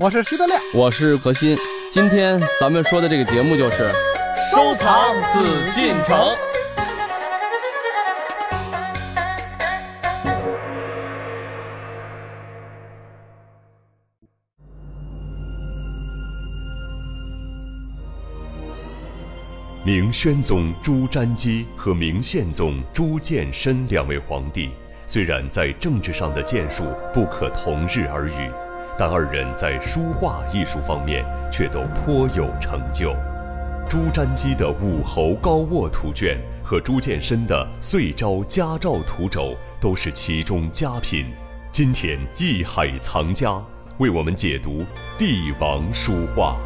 我是徐德亮，我是何鑫。今天咱们说的这个节目就是收藏紫禁城。明宣宗朱瞻基和明宪宗朱见深两位皇帝，虽然在政治上的建树不可同日而语，但二人在书画艺术方面却都颇有成就。朱瞻基的《武侯高卧图卷》和朱见深的《岁朝嘉诏图轴》都是其中佳品。今天艺海藏家为我们解读帝王书画。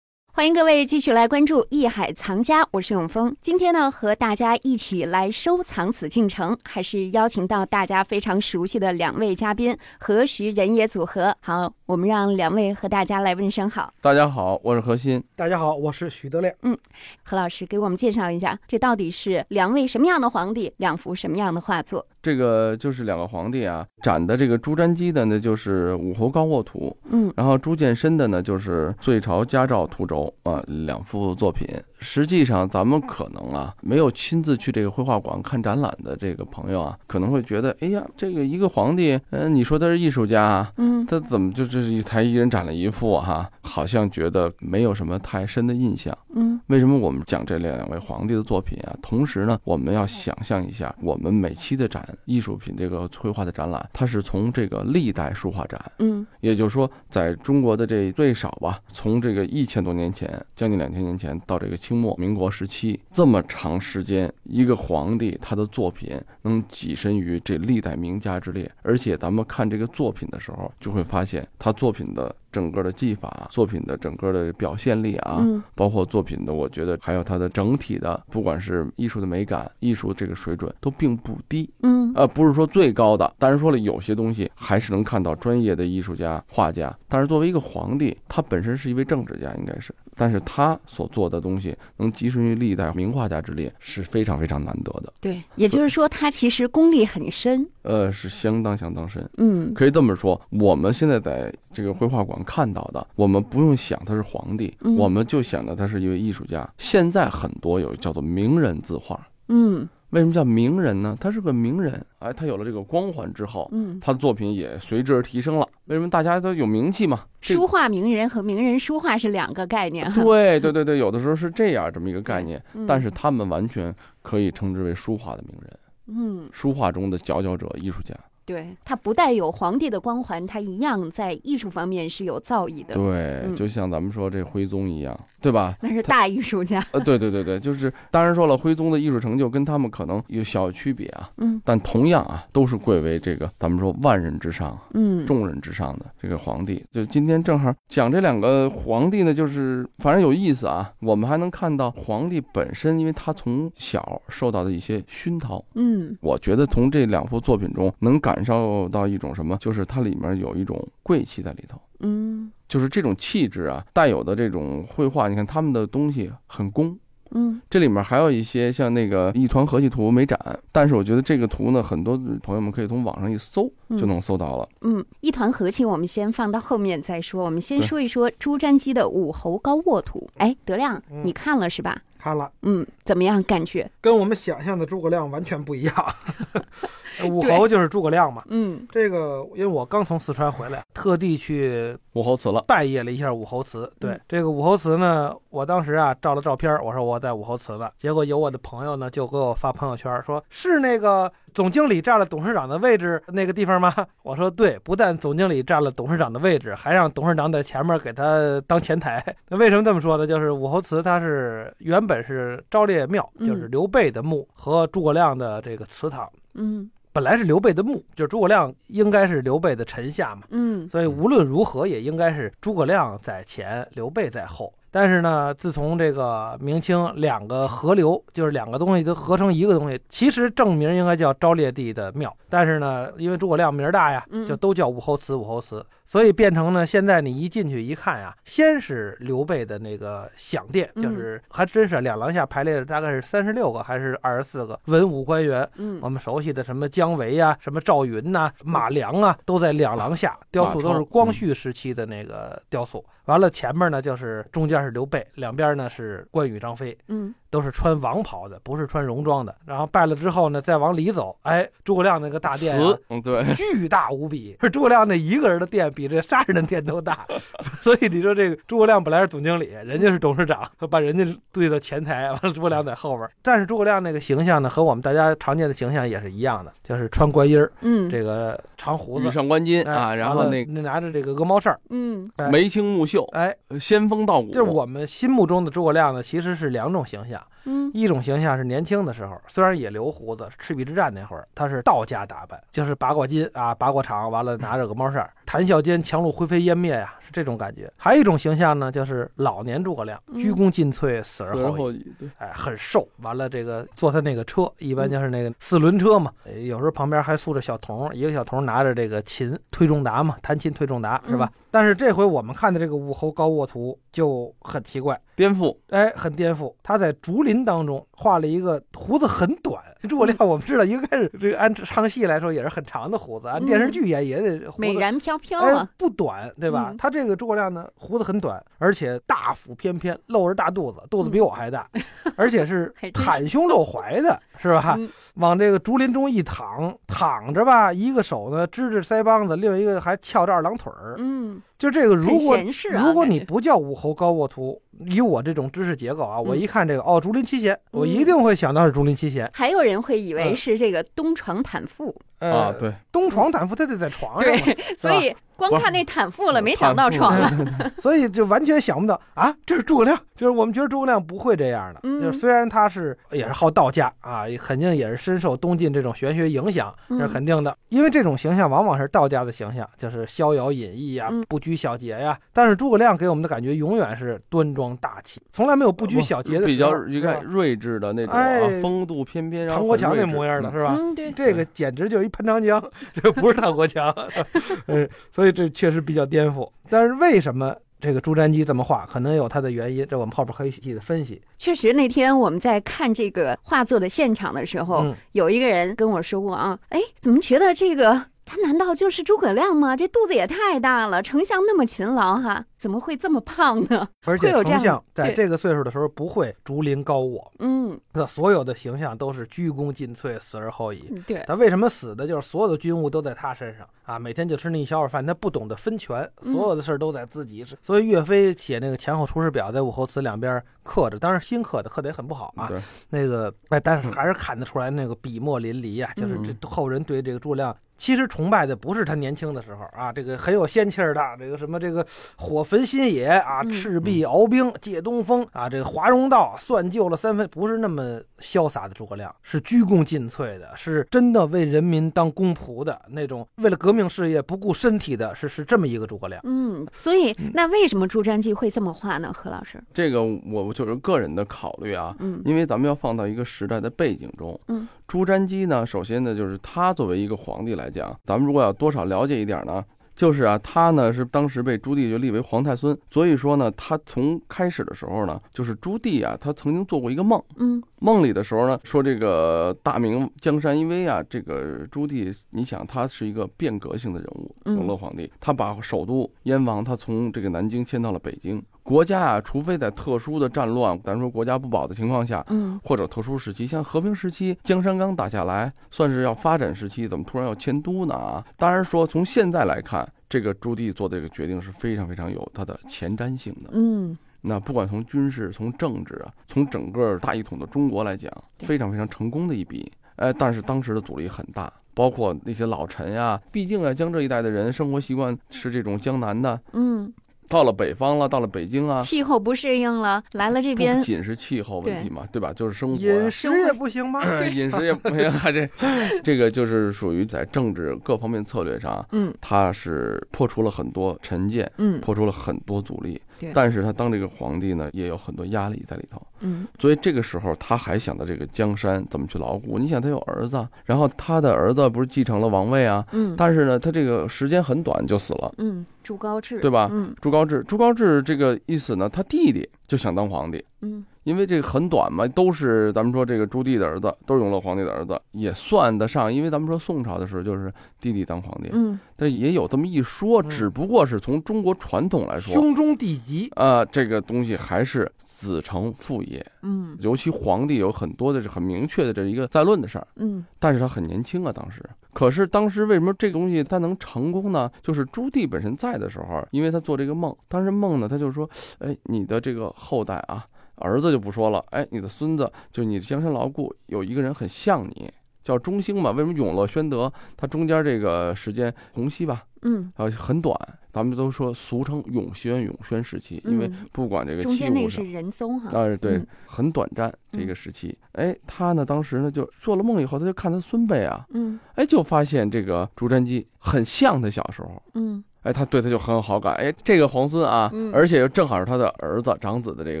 欢迎各位继续来关注《艺海藏家》，我是永峰。今天呢，和大家一起来收藏紫禁城，还是邀请到大家非常熟悉的两位嘉宾何时人也组合。好，我们让两位和大家来问声好。大家好，我是何鑫。大家好，我是许德亮。嗯，何老师给我们介绍一下，这到底是两位什么样的皇帝，两幅什么样的画作？这个就是两个皇帝啊，展的这个朱瞻基的呢，就是《武侯高卧图》，嗯，然后朱见深的呢，就是《岁朝嘉诏图轴》啊，两幅作品。实际上，咱们可能啊，没有亲自去这个绘画馆看展览的这个朋友啊，可能会觉得，哎呀，这个一个皇帝，嗯，你说他是艺术家，嗯，他怎么就这是一才一人展了一幅哈？好像觉得没有什么太深的印象。嗯，为什么我们讲这两位皇帝的作品啊？同时呢，我们要想象一下，我们每期的展艺术品这个绘画的展览，它是从这个历代书画展，嗯，也就是说，在中国的这最少吧，从这个一千多年前，将近两千年前到这个清末民国时期这么长时间，一个皇帝他的作品能跻身于这历代名家之列，而且咱们看这个作品的时候，就会发现他作品的。整个的技法，作品的整个的表现力啊，嗯包括作品的，我觉得还有它的整体的，不管是艺术的美感、艺术这个水准，都并不低。嗯呃，不是说最高的，当然说了，有些东西还是能看到专业的艺术家、画家。但是作为一个皇帝，他本身是一位政治家，应该是，但是他所做的东西能跻身于历代名画家之列，是非常非常难得的。对，也就是说，他其实功力很深。呃，是相当相当深。嗯可以这么说，我们现在在这个绘画馆看到的，我们不用想他是皇帝，嗯我们就想到他是一位艺术家。现在很多有叫做名人字画，嗯为什么叫名人呢？他是个名人，哎，他有了这个光环之后，嗯，他的作品也随之而提升了。为什么大家都有名气嘛？这书画名人和名人书画是两个概念哈。对对对对，有的时候是这样这么一个概念，嗯但是他们完全可以称之为书画的名人，嗯，书画中的佼佼者、艺术家。对，他不带有皇帝的光环，他一样在艺术方面是有造诣的。对，嗯就像咱们说这徽宗一样，对吧？那是大艺术家。呃，对对对对，就是当然说了，徽宗的艺术成就跟他们可能有小区别啊，嗯但同样啊，都是贵为这个咱们说万人之上、嗯，众人之上的这个皇帝。就今天正好讲这两个皇帝呢，就是反正有意思啊。我们还能看到皇帝本身，因为他从小受到的一些熏陶，嗯我觉得从这两幅作品中能感受到一种什么，就是它里面有一种贵气在里头。嗯就是这种气质啊，带有的这种绘画，你看他们的东西很工，嗯这里面还有一些像那个一团和气图没展，但是我觉得这个图呢，很多朋友们可以从网上一搜就能搜到了。嗯，一团和气，我们先放到后面再说。我们先说一说朱瞻基的《武侯高卧图》。哎，德亮，嗯你看了是吧？看了，嗯，怎么样？感觉？跟我们想象的诸葛亮完全不一样。武侯就是诸葛亮嘛。嗯这个，因为我刚从四川回来，特地去武侯祠了，拜谒了一下武侯祠。对、嗯这个武侯祠呢，我当时啊照了照片，我说我在武侯祠呢。结果有我的朋友呢就给我发朋友圈说，是那个总经理占了董事长的位置那个地方吗？我说对，不但总经理占了董事长的位置，还让董事长在前面给他当前台。那为什么这么说呢？就是武侯祠它是原本是昭烈庙，嗯就是刘备的墓和诸葛亮的这个祠堂。嗯本来是刘备的墓，就是诸葛亮应该是刘备的臣下嘛，嗯所以无论如何也应该是诸葛亮在前，刘备在后。但是呢，自从这个明清两个合流，就是两个东西都合成一个东西，其实正名应该叫昭烈帝的庙，但是呢，因为诸葛亮名儿大呀嗯，就都叫武侯祠，武侯祠。所以变成呢，现在你一进去一看呀，先是刘备的那个享殿，嗯。就是还真是两廊下排列的大概是三十六个还是二十四个文武官员，嗯。我们熟悉的什么姜维呀、什么赵云呐、马良啊，都在两廊下，雕塑都是光绪时期的那个雕塑。完了，前面呢就是中间是刘备，两边呢是关羽、张飞，嗯都是穿王袍的，不是穿戎装的。然后拜了之后呢，再往里走，哎，诸葛亮那个大殿、啊，，嗯，对，巨大无比，是 诸葛亮那一个人的殿比这仨人的殿都大，所以你说这个诸葛亮本来是总经理，人家是董事长，他把人家对到前台，完了诸葛亮在后边。但是诸葛亮那个形象呢，和我们大家常见的形象也是一样的，就是穿官衣儿，嗯。这个长胡子羽，上官巾哎啊，然后那那拿着这个鹅毛扇儿，嗯。哎。眉清目秀，哎，仙风道骨，就是我们心目中的诸葛亮呢，其实是两种形象。 합니다. 嗯一种形象是年轻的时候，虽然也留胡子，赤壁之战那会儿他是道家打扮，就是拔过筋啊，拔过肠，完了拿着鹅毛扇，谈笑间樯橹灰飞烟灭呀、是这种感觉。还有一种形象呢，就是老年诸葛亮，嗯鞠躬尽瘁，死而后已。对，哎，很瘦，完了这个坐他那个车，一般就是那个四轮车嘛，呃有时候旁边还塑着小童，一个小童拿着这个琴推重达嘛，弹琴推重达是吧？但是这回我们看的这个武侯高卧图就很奇怪，颠覆，哎，很颠覆。他在竹林当中画了一个胡子很短，诸葛亮我们知道应该是这个按唱戏来说也是很长的胡子，按电视剧演也得胡子。美髯飘飘不短，对吧？嗯他这个诸葛亮呢，胡子很短，而且大腹翩翩，露着大肚子，肚子比我还大，而且是 袒胸露怀的，是吧？嗯往这个竹林中一躺，躺着吧，一个手呢支着腮帮子，另一个还翘着二郎腿儿。嗯就这个，如果如果你不叫武侯高卧图，以我这种知识结构啊，我嗯。一看这个哦，竹林七贤，我一定会想到是竹林七贤。还有人会以为嗯。是这个东床坦腹，呃，啊，，对，东床坦腹，他得在床上嘛，对，所以光看那坦腹了，没想到床。了。所以就完全想不到啊，这是诸葛亮。就是我们觉得诸葛亮不会这样的，嗯。就是虽然他是也是好道家啊，肯定也是深受东晋这种玄学影响，这是嗯肯定的。因为这种形象往往是道家的形象，就是逍遥隐逸呀、嗯。不拘小节呀。但是诸葛亮给我们的感觉永远是端庄大气，从来没有不拘小节的比较一看睿智的那种啊哎，风度翩翩，然后唐国强那模样的是吧？嗯，对，这个简直就是一潘长江，这不是唐国强，嗯，所以这确实比较颠覆。但是为什么这个朱瞻基这么画，可能有它的原因，这我们后边可以细细的分析。确实那天我们在看这个画作的现场的时候，嗯有一个人跟我说过啊，哎，怎么觉得这个他难道就是诸葛亮吗？这肚子也太大了，丞相那么勤劳哈，怎么会这么胖呢？而且丞相在这个岁数的时候不会竹林高卧，嗯，那所有的形象都是鞠躬尽瘁，死而后已。对，他为什么死的？就是所有的军务都在他身上啊，每天就吃那一小碗饭，他不懂得分权，嗯所有的事儿都在自己。所以岳飞写那个前后出师表，在武侯祠两边刻着，当然新刻的，刻的也很不好啊。对，那个哎，但是还是看得出来那个笔墨淋漓啊，就是这后人对这个诸葛亮。其实崇拜的不是他年轻的时候啊，这个很有仙气儿的，这个什么这个火焚新野啊，嗯赤壁鏖兵借东风啊，这个华容道算救了三分，不是那么潇洒的诸葛亮，是鞠躬尽瘁的，是真的为人民当公仆的那种，为了革命事业不顾身体的，是是这么一个诸葛亮。嗯，所以那为什么朱瞻基会这么画呢？何老师？这个我就是个人的考虑啊，嗯因为咱们要放到一个时代的背景中。嗯，朱瞻基呢，首先呢，就是他作为一个皇帝来讲，咱们如果要多少了解一点呢，就是啊，他呢是当时被朱棣就立为皇太孙，所以说呢，他从开始的时候呢，就是朱棣啊，他曾经做过一个梦，嗯梦里的时候呢，说这个大明江山因为啊，这个朱棣，你想他是一个变革性的人物，嗯永乐皇帝，他把首都燕王他从这个南京迁到了北京。国家啊，除非在特殊的战乱，咱说国家不保的情况下，嗯或者特殊时期，像和平时期，江山刚打下来，算是要发展时期，怎么突然要迁都呢？啊，当然说从现在来看，这个朱棣做这个决定是非常非常有它的前瞻性的。嗯那不管从军事、从政治啊，从整个大一统的中国来讲，非常非常成功的一笔。哎，但是当时的阻力很大，包括那些老臣呀，毕竟啊，江浙一带的人生活习惯是这种江南的，嗯，到了北方了，到了北京啊，气候不适应了，来了这边不，仅是气候问题嘛，对吧？就是生活啊、饮食也不行吗？饮食也不行啊，这 这个就是属于在政治各方面策略上，嗯他是破除了很多成见，嗯破除了很多阻力对。但是他当这个皇帝呢，也有很多压力在里头。嗯所以这个时候他还想到这个江山怎么去牢固。你想他有儿子，然后他的儿子不是继承了王位啊，嗯但是呢，他这个时间很短就死了。嗯，朱高炽，对吧嗯朱高炽，朱高炽这个一死呢，他弟弟就想当皇帝，嗯因为这个很短嘛，都是咱们说这个朱棣的儿子，都是永乐皇帝的儿子，也算得上。因为咱们说宋朝的时候就是弟弟当皇帝，嗯但也有这么一说，嗯只不过是从中国传统来说，兄终弟及，啊，这个东西还是子承父业。嗯尤其皇帝有很多的是很明确的这一个在论的事儿，嗯但是他很年轻啊，当时。可是当时为什么这个东西他能成功呢？就是朱棣本身在的时候，因为他做这个梦，当时梦呢，他就说，哎，你的这个后代啊，儿子就不说了，哎，你的孙子，就你的江山牢固，有一个人很像你，叫中兴嘛。为什么永乐、宣德，他中间这个时间洪熙吧，嗯，啊，很短，咱们都说俗称永宣、永宣时期，因为嗯不管这个中间那个是仁宗哈，啊，对嗯，很短暂这个时期。哎，他呢，当时呢就做了梦以后，他就看他孙辈啊，嗯哎，就发现这个朱瞻基很像他小时候。嗯哎，他对他就很有好感。哎，这个皇孙啊，嗯而且又正好是他的儿子长子的这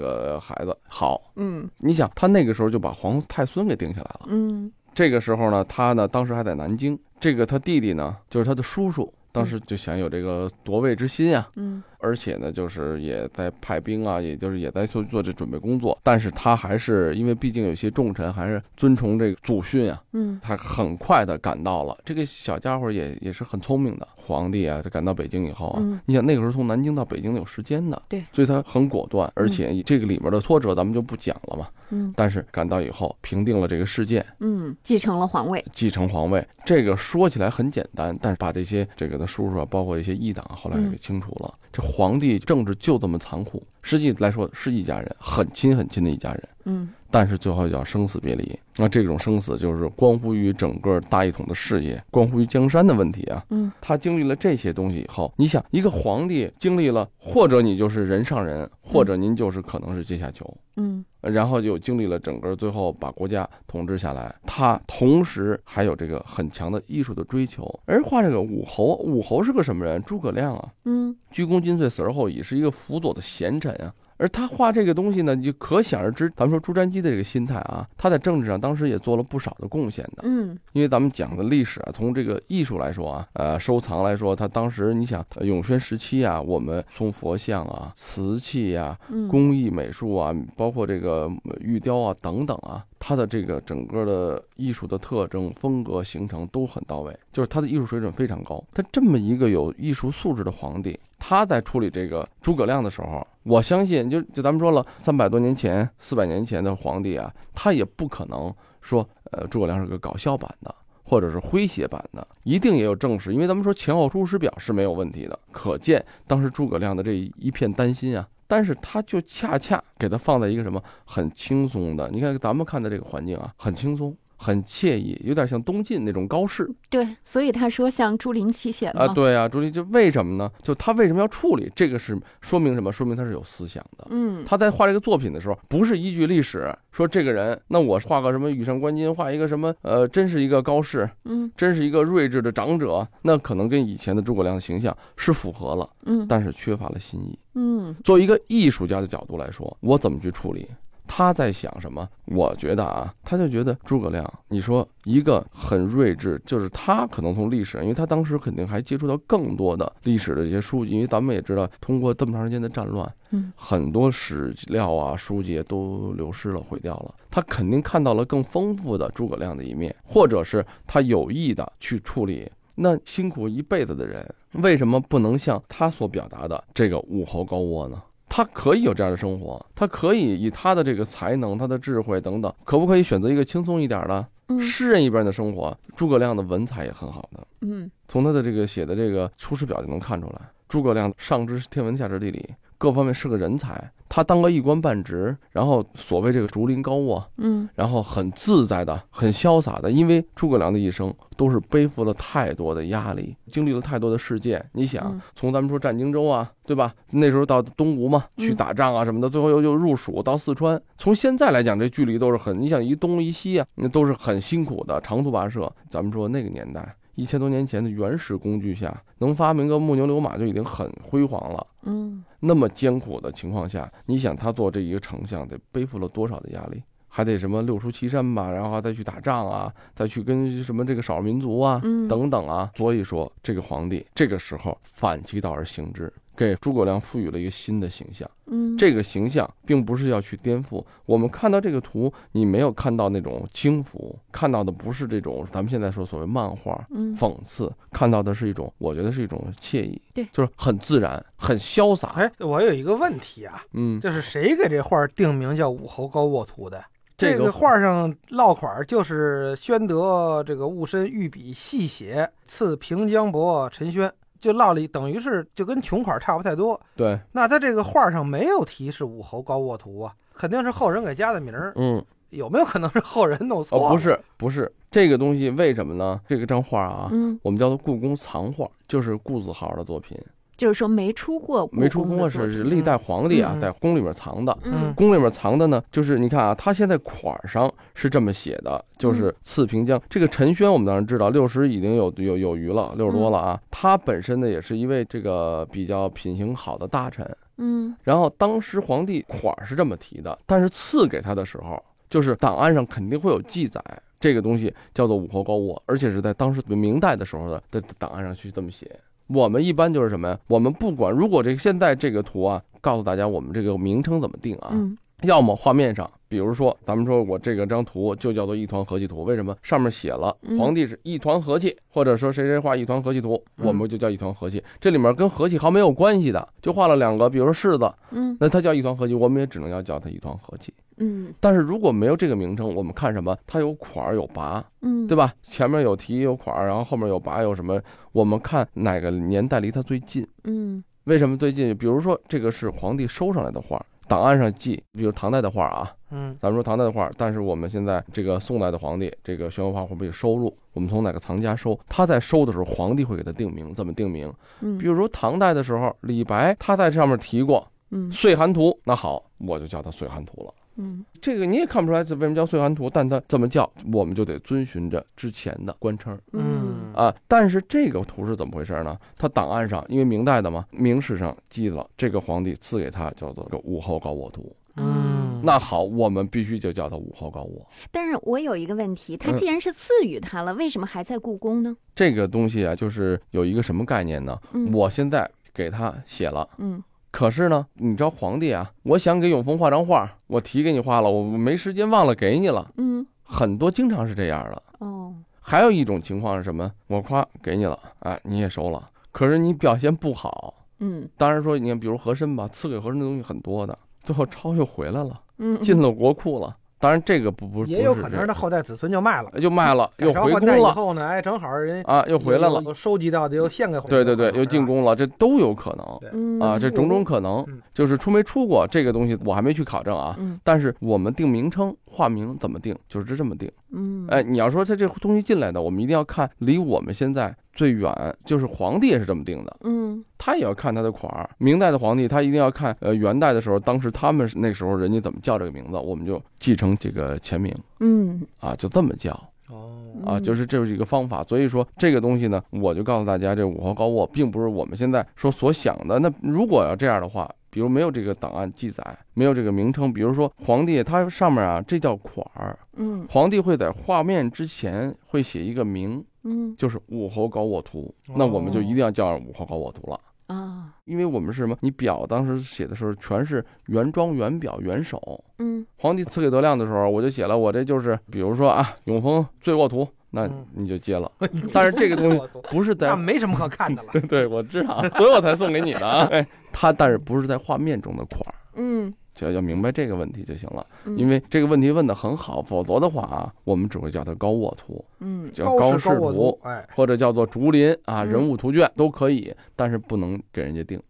个孩子，好。嗯你想，他那个时候就把皇太孙给定下来了。嗯这个时候呢，他呢当时还在南京。这个他弟弟呢，就是他的叔叔，当时就想有这个夺位之心啊。嗯而且呢，就是也在派兵啊，也就是也在做做这准备工作。但是他还是因为毕竟有些重臣还是遵从这个祖训啊，嗯他很快的赶到了。这个小家伙也也是很聪明的。皇帝啊，他赶到北京以后啊，嗯你想那个时候从南京到北京有时间的，对，所以他很果断。而且这个里面的挫折咱们就不讲了嘛。嗯但是赶到以后平定了这个事件，嗯，继承了皇位，继承皇位，这个说起来很简单，但是把这些这个的叔叔啊，包括一些异党，后来嗯给清除了。这皇帝政治就这么残酷，实际来说是一家人，很亲很亲的一家人，嗯但是最后叫生死别离。那这种生死就是关乎于整个大一统的事业，关乎于江山的问题啊。嗯他经历了这些东西以后，你想一个皇帝经历了，或者你就是人上人，或者您就是可能是阶下囚。嗯然后就经历了整个最后把国家统治下来，他同时还有这个很强的艺术的追求。而画这个武侯，武侯是个什么人？诸葛亮啊，嗯鞠躬尽瘁，死而后已，是一个辅佐的贤臣啊。而他画这个东西呢，你就可想而知，咱们说朱瞻基的这个心态啊，他在政治上当时也做了不少的贡献的。嗯因为咱们讲的历史啊，从这个艺术来说啊，呃，收藏来说，他当时你想，呃永宣时期啊，我们从佛像啊、瓷器呀、嗯工艺美术啊，包括这个呃玉雕啊等等啊，他的这个整个的艺术的特征、风格形成都很到位，就是他的艺术水准非常高。他这么一个有艺术素质的皇帝，他在处理这个诸葛亮的时候，我相信就就咱们说了，三百多年前、四百年前的皇帝啊，他也不可能说，呃，诸葛亮是个搞笑版的。或者是诙谐版的，一定也有正史，因为咱们说前后出师表是没有问题的，可见当时诸葛亮的这一片担心啊。但是他就恰恰给它放在一个什么很轻松的，你看咱们看的这个环境啊，很轻松，很惬意，有点像东晋那种高适对，所以他说像朱林七贤啊。对啊，朱林就为什么呢？就他为什么要处理这个是说明什么？说明他是有思想的。嗯他在画这个作品的时候，不是依据历史说这个人，那我画个什么羽扇纶巾，画一个什么呃，真是一个高士，嗯真是一个睿智的长者，那可能跟以前的诸葛亮的形象是符合了，嗯但是缺乏了新意。嗯作为一个艺术家的角度来说，我怎么去处理？他在想什么？我觉得啊，他就觉得诸葛亮，你说一个很睿智，就是他可能从历史，因为他当时肯定还接触到更多的历史的一些书籍，因为咱们也知道，通过这么长时间的战乱，嗯，很多史料啊、书籍都流失了、毁掉了。他肯定看到了更丰富的诸葛亮的一面，或者是他有意的去处理。那辛苦一辈子的人，为什么不能像他所表达的这个武侯高窝呢？他可以有这样的生活，他可以以他的这个才能、他的智慧等等，可不可以选择一个轻松一点的嗯。诗人一般的生活？诸葛亮的文采也很好的，嗯。从他的这个写的这个《出师表》就能看出来，诸葛亮上知天文，下知地理，各方面是个人才。他当个一官半职，然后所谓这个竹林高卧，嗯然后很自在的、很潇洒的，因为诸葛亮的一生都是背负了太多的压力，经历了太多的事件。你想嗯，从咱们说占荆州啊，对吧？那时候到东吴嘛，嗯去打仗啊什么的，最后又又入蜀到四川。从现在来讲，这距离都是很，你想一东一西啊，那都是很辛苦的，长途跋涉。咱们说那个年代。一千多年前的原始工具下，能发明个木牛流马就已经很辉煌了。嗯那么艰苦的情况下，你想他做这一个丞相得背负了多少的压力？还得什么六出祁山吧，然后再去打仗啊，再去跟什么这个少数民族啊嗯等等啊。所以说，这个皇帝这个时候反其道而行之，给诸葛亮赋予了一个新的形象。嗯，这个形象并不是要去颠覆。我们看到这个图，你没有看到那种轻浮，看到的不是这种咱们现在说所谓漫画。嗯讽刺看到的是一种，我觉得是一种惬意，对就是很自然、很潇洒。哎，我有一个问题啊，嗯，就是谁给这画定名叫武侯高卧图的？这个画上落款就是宣德这个戊申御笔细写，赐平江伯陈宣，就落了一，等于是就跟穷款差不太多。对，那他这个画上没有提是武侯高沃图啊，肯定是后人给加的名儿。嗯，有没有可能是后人弄错了？哦，不是，不是这个东西，为什么呢？这个张画啊，嗯，我们叫做故宫藏画，就是顾子豪的作品，就是说没出过故没出过是是历代皇帝啊嗯在宫里面藏的。嗯宫里面藏的呢，就是你看啊，他现在款儿上是这么写的，就是赐平江。这个陈宣我们当然知道，六十已经有有有余了，六十多了啊。他本身呢也是一位这个比较品行好的大臣。嗯然后当时皇帝款儿是这么提的，但是赐给他的时候，就是档案上肯定会有记载，这个东西叫做武侯高卧，而且是在当时明代的时候的的档案上去这么写。我们一般就是什么呀？我们不管，如果这个现在这个图啊，告诉大家我们这个名称怎么定啊？嗯要么画面上，比如说咱们说我这个张图就叫做一团和气图，为什么？上面写了嗯皇帝是一团和气，或者说谁谁画一团和气图，嗯我们就叫一团和气。这里面跟和气毫没有关系的，就画了两个，比如说柿子，嗯那它叫一团和气，我们也只能要叫它一团和气。嗯但是如果没有这个名称，我们看什么？它有款儿有拔，嗯，对吧？前面有题有款儿，然后后面有拔有什么？我们看哪个年代离它最近？嗯为什么最近？比如说这个是皇帝收上来的画，档案上记，比如唐代的画啊，嗯咱们说唐代的画，但是我们现在这个宋代的皇帝，这个宣文画会不会收入？我们从哪个藏家收？他在收的时候，皇帝会给他定名，怎么定名？嗯，比如说唐代的时候，李白他在上面提过嗯《岁寒图》，那好，我就叫他《岁寒图》了。嗯这个你也看不出来这为什么叫岁寒图，但它这么叫，我们就得遵循着之前的官称嗯啊。但是这个图是怎么回事呢？它档案上因为明代的嘛，明史上记了这个皇帝赐给他叫做个武后高卧图。嗯，那好，我们必须就叫他武后高卧。但是我有一个问题，他嗯既然是赐予他了，为什么还在故宫呢？这个东西啊，就是有一个什么概念呢？嗯，我现在给他写了，嗯可是呢，你知道皇帝啊，我想给永丰画张画，我题给你画了，我没时间忘了给你了，嗯很多经常是这样的。哦还有一种情况是什么？我夸给你了，哎，你也收了，可是你表现不好。嗯当然说，你看，比如和珅吧，赐给和珅的东西很多的，最后抄又回来了，嗯，进了国库了。当然，这个不不也有可能是他后代子孙就卖了，个就卖了，又回宫了以后呢，哎，正好人啊，又回来了。收集到的又献给皇帝对对对，又进。宫了，这都有可能嗯啊，这种种可能嗯就是出没出过这个东西，我还没去考证啊。嗯但是我们定名称、化名怎么定，就是这么定。嗯哎，你要说他这东西进来的，我们一定要看离我们现在最远，就是皇帝也是这么定的，嗯他也要看他的款儿。明代的皇帝他一定要看，呃，元代的时候，当时他们那时候人家怎么叫这个名字，我们就继承这个前名嗯啊，就这么叫哦，啊，嗯就是这是一个方法。所以说这个东西呢，我就告诉大家，这五侯高卧并不是我们现在说所想的。那如果要这样的话，比如没有这个档案记载，没有这个名称，比如说皇帝他上面啊，这叫款儿。嗯皇帝会在画面之前会写一个名，嗯就是武侯高我图，那我们就一定要叫武侯高我图了。啊因为我们是什么？你表当时写的时候全是原装、原表、原手。嗯皇帝赐给德亮的时候，我就写了，我这就是，比如说啊，永丰醉卧图，那嗯你就接了。但是这个东西不是在那，没什么可看的了。对对，我知道，所以我才送给你的啊。哎，他但是不是在画面中的款儿，嗯就要明白这个问题就行了。嗯，因为这个问题问得很好，否则的话啊，我们只会叫它高沃图。嗯叫高士图或者叫做竹林啊、嗯人物图卷都可以，但是不能给人家定。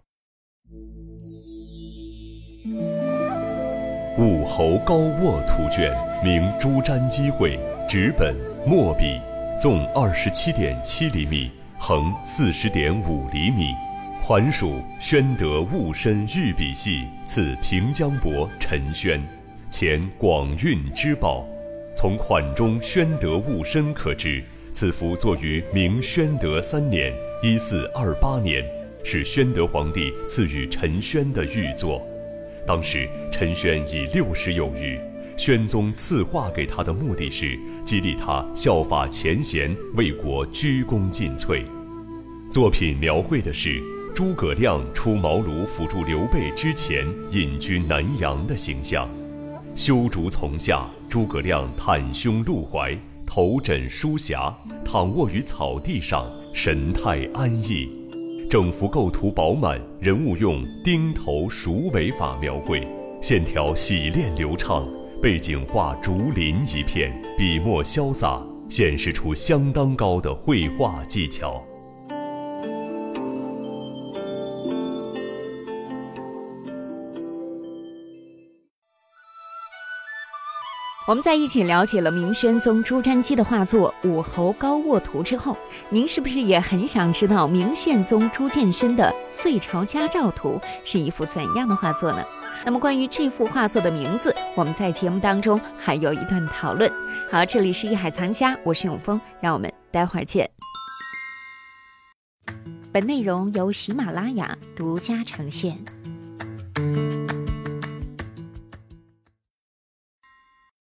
武侯高沃图卷，名朱瞻基绘，纸本墨笔，纵二十七点七厘米，横四十点五厘米，款属宣德戊申御笔系赐平江伯陈宣，前广运之宝。从款中宣德戊申可知，此幅作于明宣德三年（一四二八年），是宣德皇帝赐予陈宣的御作。当时陈宣已六十有余，宣宗赐画给他的目的是激励他效法前贤，为国鞠躬尽瘁。作品描绘的是诸葛亮出茅庐辅助刘备之前隐居南阳的形象。修竹丛下，诸葛亮袒胸露怀，头枕书匣，躺卧于草地上，神态安逸。整幅构图饱满，人物用钉头鼠尾法描绘，线条洗练流畅，背景画竹林一片，笔墨潇洒，显示出相当高的绘画技巧。我们在一起了解了明宣宗朱瞻基的画作《武侯高卧图》之后，您是不是也很想知道明宪宗朱见深的《岁朝家照图》是一幅怎样的画作呢？那么关于这幅画作的名字，我们在节目当中还有一段讨论。好，这里是艺海藏家，我是永峰，让我们待会儿见。本内容由喜马拉雅独家呈现。